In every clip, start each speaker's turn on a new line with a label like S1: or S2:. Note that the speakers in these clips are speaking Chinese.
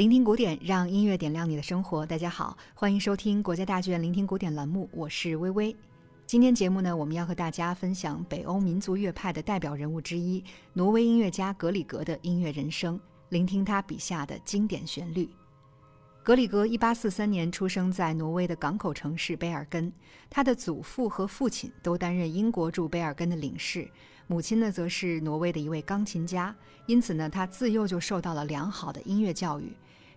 S1: 聆听古典，让音乐点亮你的生活。大家好，欢迎收听国家大剧院聆听古典栏目，我是微微。今天节目呢，我们要和大家分享北欧民族乐派的代表人物之一——挪威音乐家格里格的音乐人生，聆听他笔下的经典旋律。格里格1843年出生在挪威的港口城市卑尔根，他的祖父和父亲都担任英国驻卑尔根的领事，母亲呢则是挪威的一位钢琴家，因此呢，他自幼就受到了良好的音乐教育。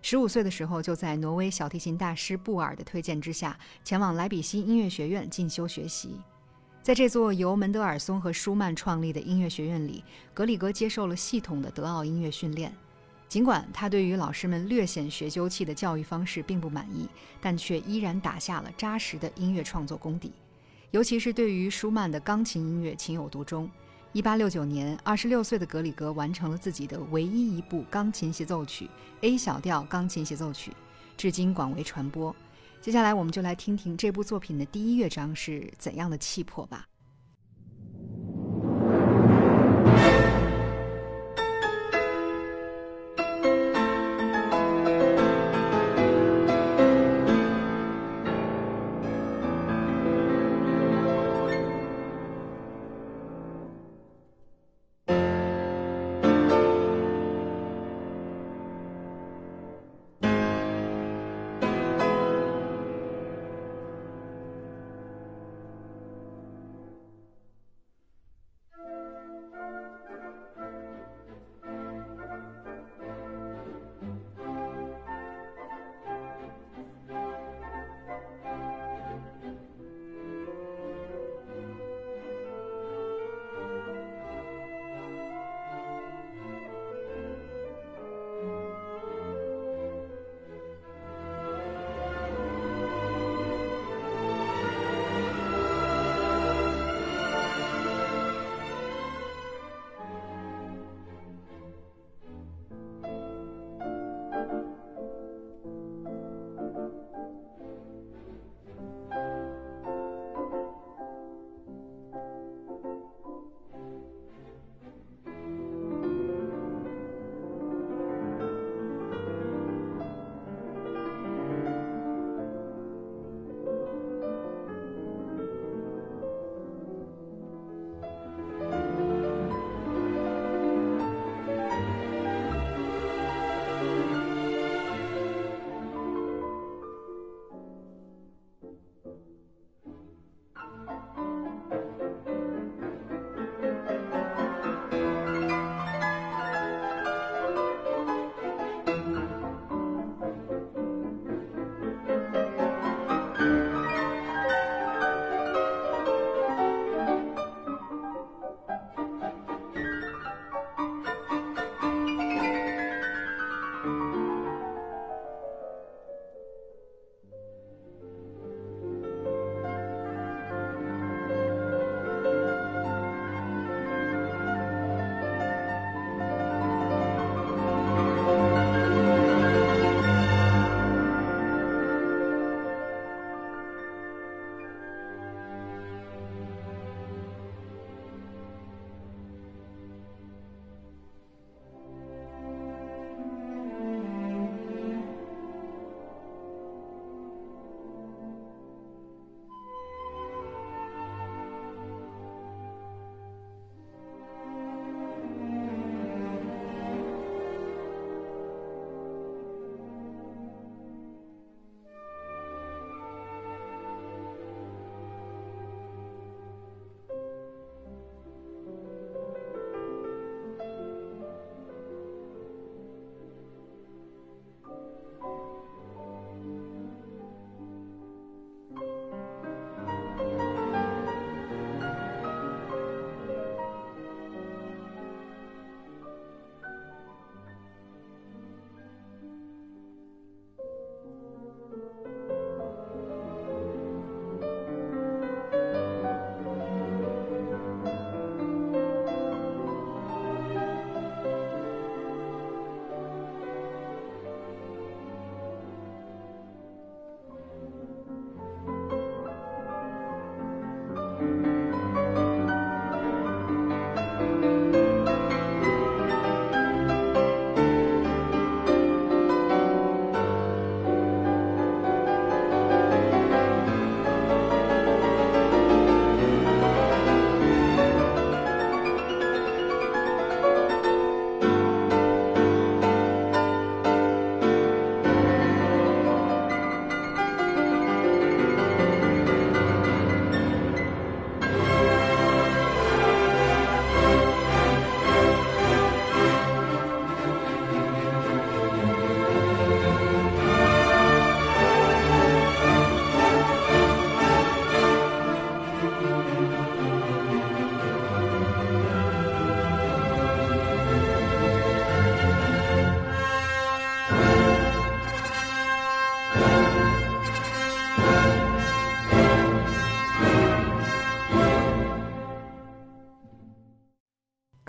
S1: 十五岁的时候，就在挪威小提琴大师布尔的推荐之下，前往莱比锡音乐学院进修学习。在这座由门德尔松和舒曼创立的音乐学院里，格里格接受了系统的德奥音乐训练。尽管他对于老师们略显学究气的教育方式并不满意，但却依然打下了扎实的音乐创作功底，尤其是对于舒曼的钢琴音乐情有独钟。一八六九年，二十六岁的格里格完成了自己的唯一一部钢琴协奏曲《A 小调钢琴协奏曲》，至今广为传播。接下来，我们就来听听这部作品的第一乐章是怎样的气魄吧。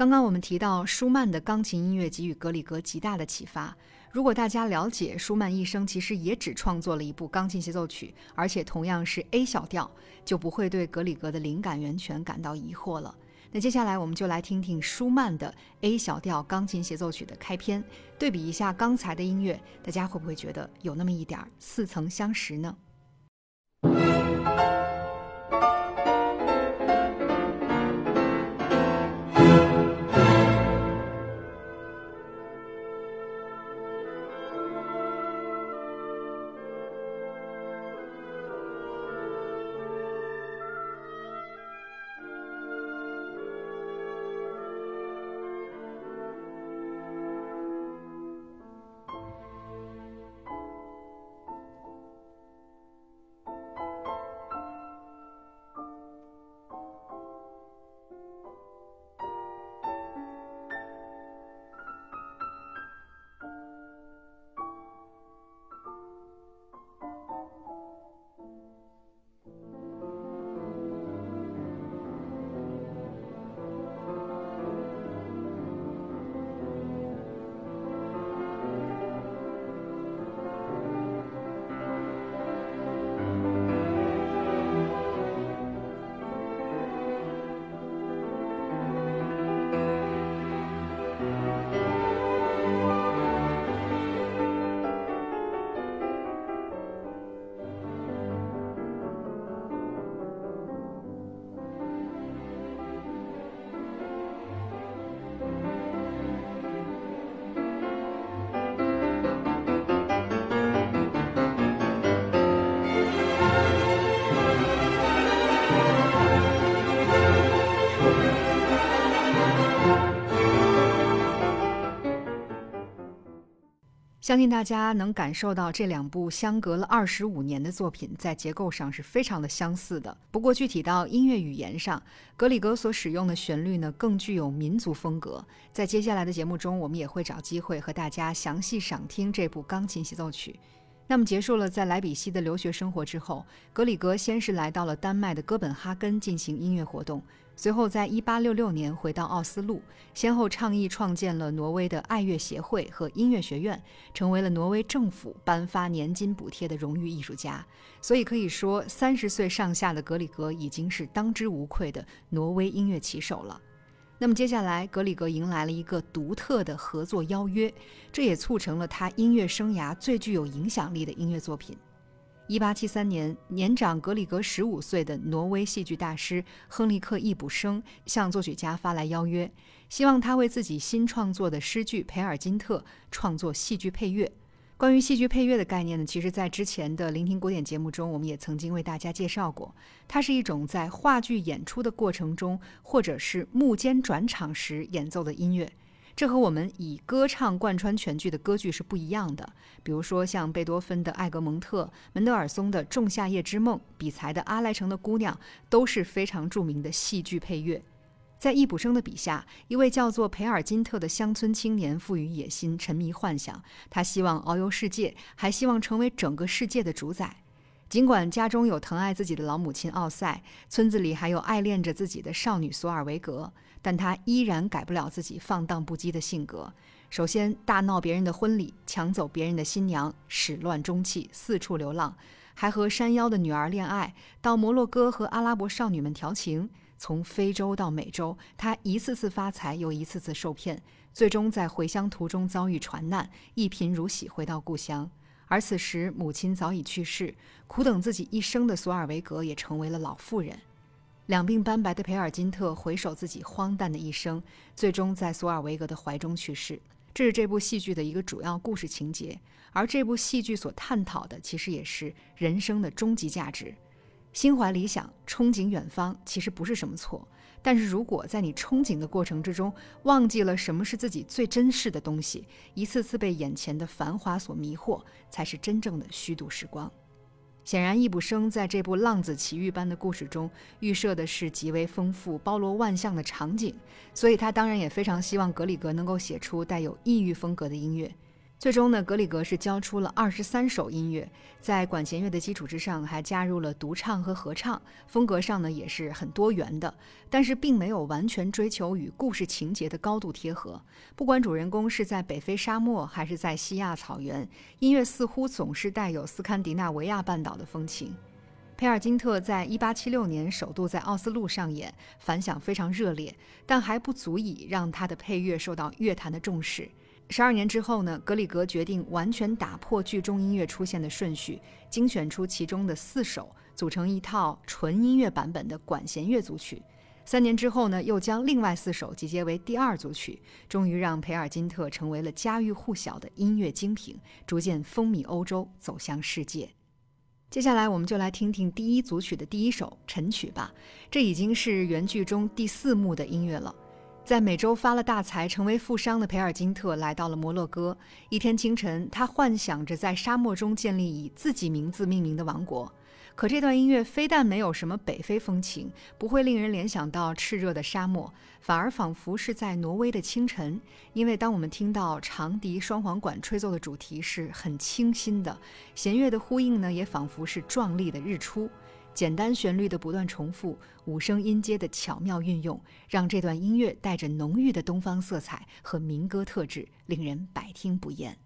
S1: 刚刚我们提到舒曼的钢琴音乐给予格里格极大的启发。如果大家了解舒曼一生其实也只创作了一部钢琴协奏曲，而且同样是 A 小调，就不会对格里格的灵感源泉感到疑惑了。那接下来我们就来听听舒曼的 A 小调钢琴协奏曲的开篇，对比一下刚才的音乐，大家会不会觉得有那么一点似曾相识呢？相信大家能感受到这两部相隔了二十五年的作品在结构上是非常的相似的。不过具体到音乐语言上，格里格所使用的旋律呢更具有民族风格。在接下来的节目中，我们也会找机会和大家详细赏听这部钢琴协奏曲。那么结束了在莱比锡的留学生活之后，格里格先是来到了丹麦的哥本哈根进行音乐活动。随后，在1866年回到奥斯陆，先后倡议创建了挪威的爱乐协会和音乐学院，成为了挪威政府颁发年金补贴的荣誉艺术家。所以可以说，三十岁上下的格里格已经是当之无愧的挪威音乐旗手了。那么接下来，格里格迎来了一个独特的合作邀约，这也促成了他音乐生涯最具有影响力的音乐作品。一八七三年，年长格里格十五岁的挪威戏剧大师亨利克·易卜生向作曲家发来邀约，希望他为自己新创作的诗剧《培尔金特》创作戏剧配乐。关于戏剧配乐的概念呢，其实在之前的聆听古典节目中，我们也曾经为大家介绍过。它是一种在话剧演出的过程中，或者是幕间转场时演奏的音乐。这和我们以歌唱贯穿全剧的歌剧是不一样的。比如说，像贝多芬的《艾格蒙特》、门德尔松的《仲夏夜之梦》、比才的《阿莱城的姑娘》都是非常著名的戏剧配乐。在易卜生的笔下，一位叫做培尔金特的乡村青年富于野心，沉迷幻想。他希望遨游世界，还希望成为整个世界的主宰。尽管家中有疼爱自己的老母亲奥赛，村子里还有爱恋着自己的少女索尔维格。但他依然改不了自己放荡不羁的性格。首先，大闹别人的婚礼，抢走别人的新娘，始乱终弃，四处流浪，还和山腰的女儿恋爱，到摩洛哥和阿拉伯少女们调情。从非洲到美洲，他一次次发财，又一次次受骗，最终在回乡途中遭遇船难，一贫如洗回到故乡。而此时，母亲早已去世，苦等自己一生的索尔维格也成为了老妇人。两鬓斑白的培尔金特回首自己荒诞的一生，最终在索尔维格的怀中去世。这是这部戏剧的一个主要故事情节，而这部戏剧所探讨的其实也是人生的终极价值。心怀理想，憧憬远方，其实不是什么错。但是如果在你憧憬的过程之中，忘记了什么是自己最珍视的东西，一次次被眼前的繁华所迷惑，才是真正的虚度时光。显然，易卜生在这部浪子奇遇般的故事中预设的是极为丰富、包罗万象的场景，所以他当然也非常希望格里格能够写出带有异域风格的音乐。最终呢，格里格是交出了二十三首音乐，在管弦乐的基础之上，还加入了独唱和合唱，风格上呢也是很多元的，但是并没有完全追求与故事情节的高度贴合。不管主人公是在北非沙漠还是在西亚草原，音乐似乎总是带有斯堪的纳维亚半岛的风情。佩尔金特在一八七六年首度在奥斯陆上演，反响非常热烈，但还不足以让他的配乐受到乐坛的重视。十二年之后呢，格里格决定完全打破剧中音乐出现的顺序，精选出其中的四首，组成一套纯音乐版本的管弦乐组曲。三年之后呢，又将另外四首集结为第二组曲，终于让培尔金特成为了家喻户晓的音乐精品，逐渐风靡欧洲，走向世界。接下来，我们就来听听第一组曲的第一首晨曲吧。这已经是原剧中第四幕的音乐了。在美洲发了大财、成为富商的培尔金特来到了摩洛哥。一天清晨，他幻想着在沙漠中建立以自己名字命名的王国。可这段音乐非但没有什么北非风情，不会令人联想到炽热的沙漠，反而仿佛是在挪威的清晨。因为当我们听到长笛、双簧管吹奏的主题是很清新的，弦乐的呼应呢，也仿佛是壮丽的日出。简单旋律的不断重复，五声音阶的巧妙运用，让这段音乐带着浓郁的东方色彩和民歌特质，令人百听不厌。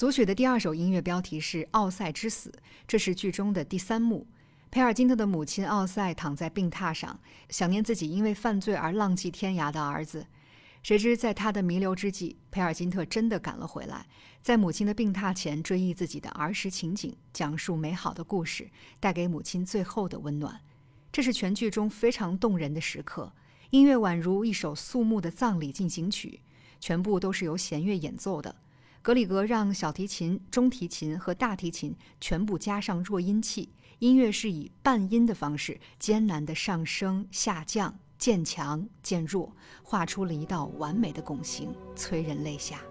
S1: 组曲的第二首音乐标题是《奥赛之死》，这是剧中的第三幕。佩尔金特的母亲奥赛躺在病榻上，想念自己因为犯罪而浪迹天涯的儿子。谁知在他的弥留之际，佩尔金特真的赶了回来，在母亲的病榻前追忆自己的儿时情景，讲述美好的故事，带给母亲最后的温暖。这是全剧中非常动人的时刻，音乐宛如一首肃穆的葬礼进行曲，全部都是由弦乐演奏的。格里格让小提琴、中提琴和大提琴全部加上弱音器，音乐是以半音的方式艰难的上升、下降。渐强渐弱，画出了一道完美的拱形，催人泪下。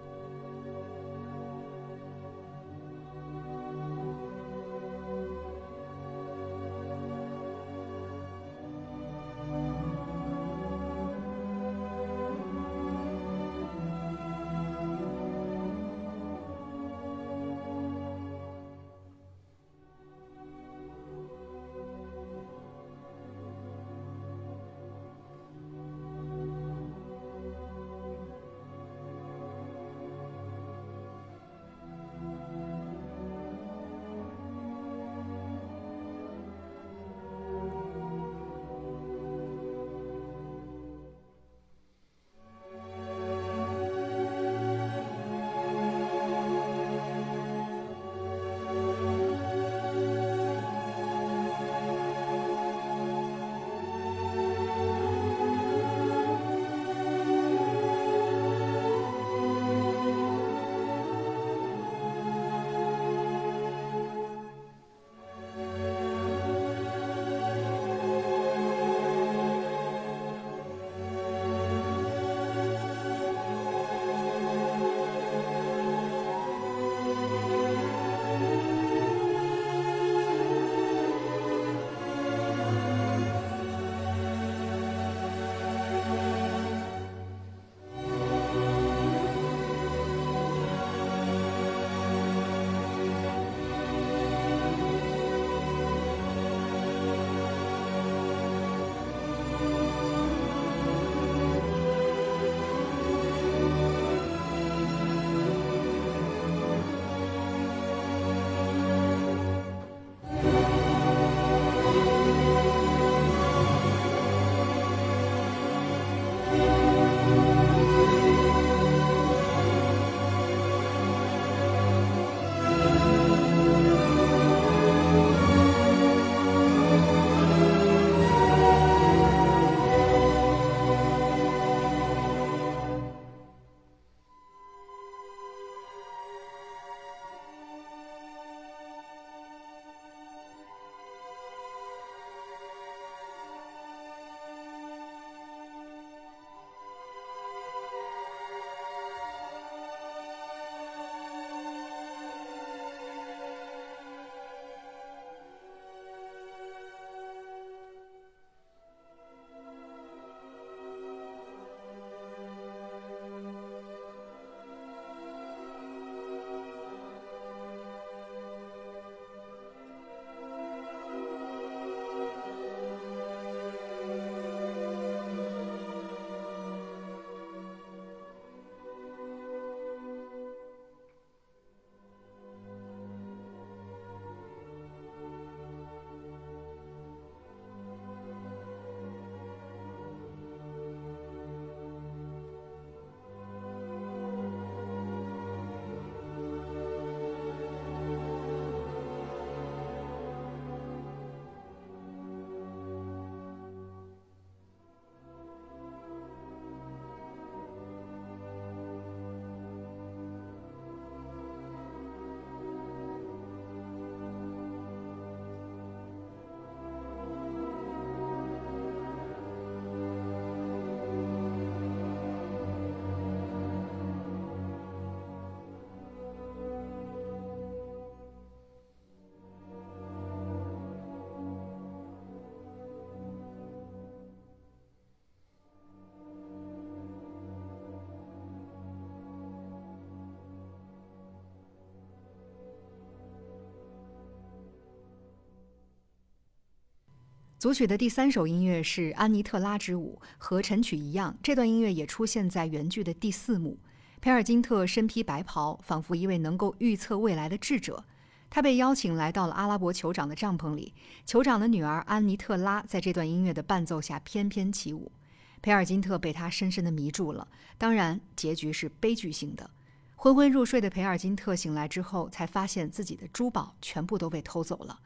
S1: 组曲的第三首音乐是《安妮特拉之舞》，和晨曲一样，这段音乐也出现在原剧的第四幕。培尔金特身披白袍，仿佛一位能够预测未来的智者。他被邀请来到了阿拉伯酋长的帐篷里，酋长的女儿安妮特拉在这段音乐的伴奏下翩翩起舞。培尔金特被他深深的迷住了。当然，结局是悲剧性的。昏昏入睡的培尔金特醒来之后，才发现自己的珠宝全部都被偷走了。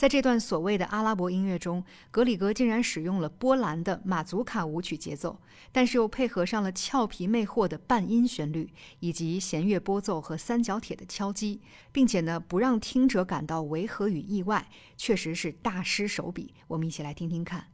S1: 在这段所谓的阿拉伯音乐中，格里格竟然使用了波兰的马祖卡舞曲节奏，但是又配合上了俏皮魅惑的半音旋律，以及弦乐拨奏和三角铁的敲击，并且呢，不让听者感到违和与意外，确实是大师手笔。我们一起来听听看。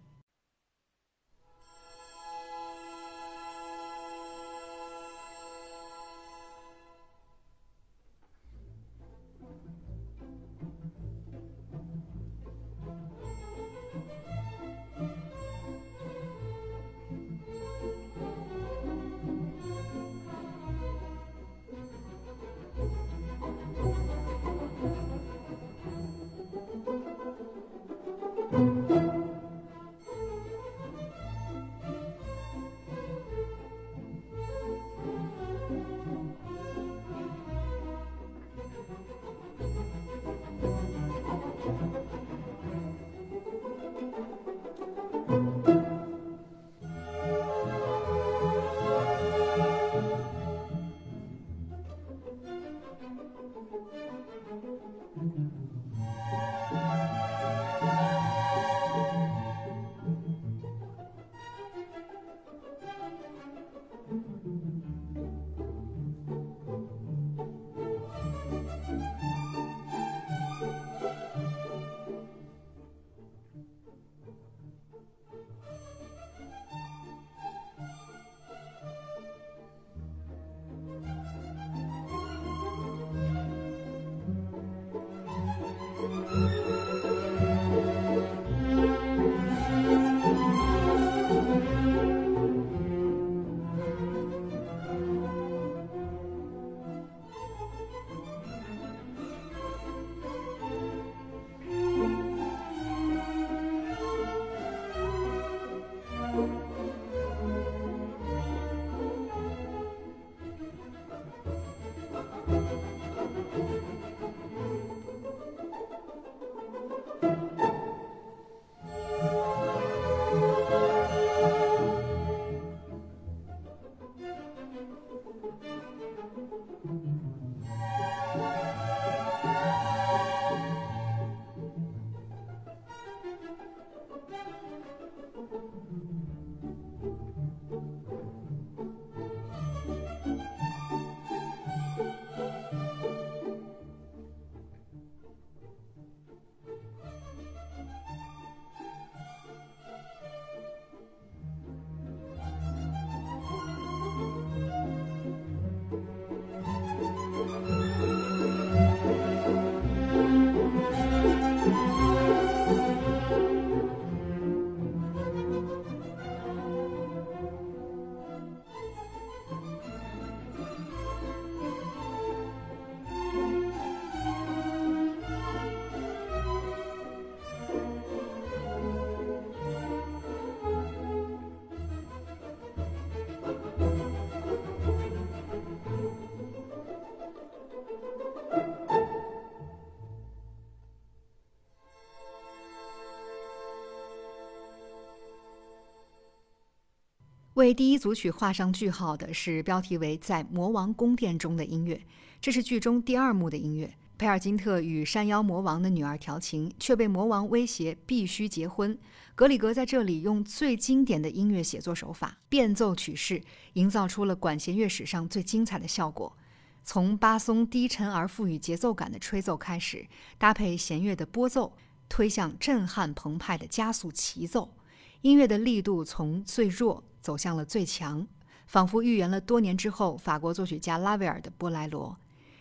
S1: 为第一组曲画上句号的是标题为《在魔王宫殿中的音乐》，这是剧中第二幕的音乐。佩尔金特与山妖魔王的女儿调情，却被魔王威胁必须结婚。格里格在这里用最经典的音乐写作手法，变奏曲式，营造出了管弦乐史上最精彩的效果。从巴松低沉而富予节奏感的吹奏开始，搭配弦乐的拨奏，推向震撼澎湃的加速齐奏。音乐的力度从最弱。走向了最强，仿佛预言了多年之后法国作曲家拉威尔的波莱罗。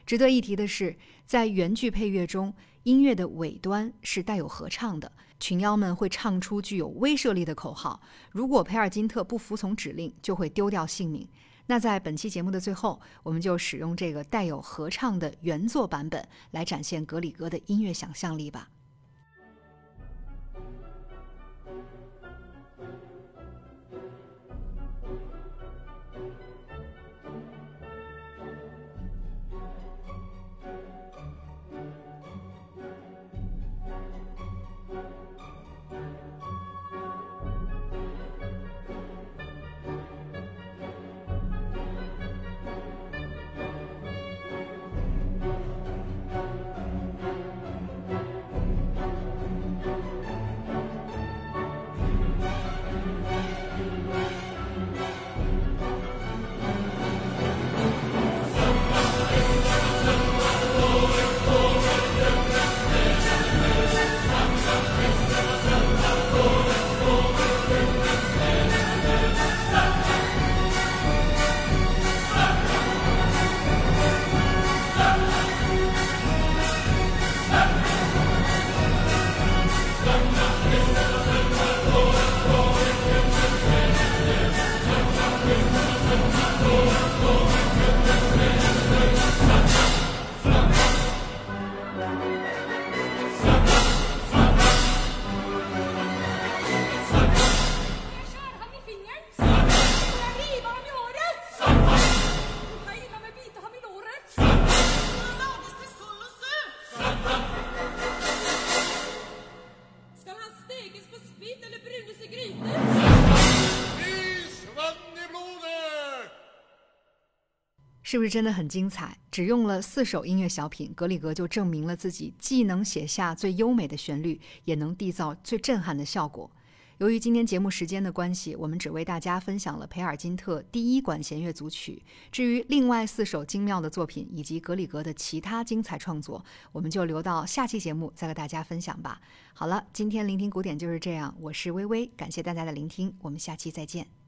S1: 值得一提的是，在原剧配乐中，音乐的尾端是带有合唱的，群妖们会唱出具有威慑力的口号。如果培尔金特不服从指令，就会丢掉性命。那在本期节目的最后，我们就使用这个带有合唱的原作版本来展现格里格的音乐想象力吧。是不是真的很精彩？只用了四首音乐小品，格里格就证明了自己既能写下最优美的旋律，也能缔造最震撼的效果。由于今天节目时间的关系，我们只为大家分享了培尔金特第一管弦乐组曲。至于另外四首精妙的作品以及格里格的其他精彩创作，我们就留到下期节目再和大家分享吧。好了，今天聆听古典就是这样，我是微微，感谢大家的聆听，我们下期再见。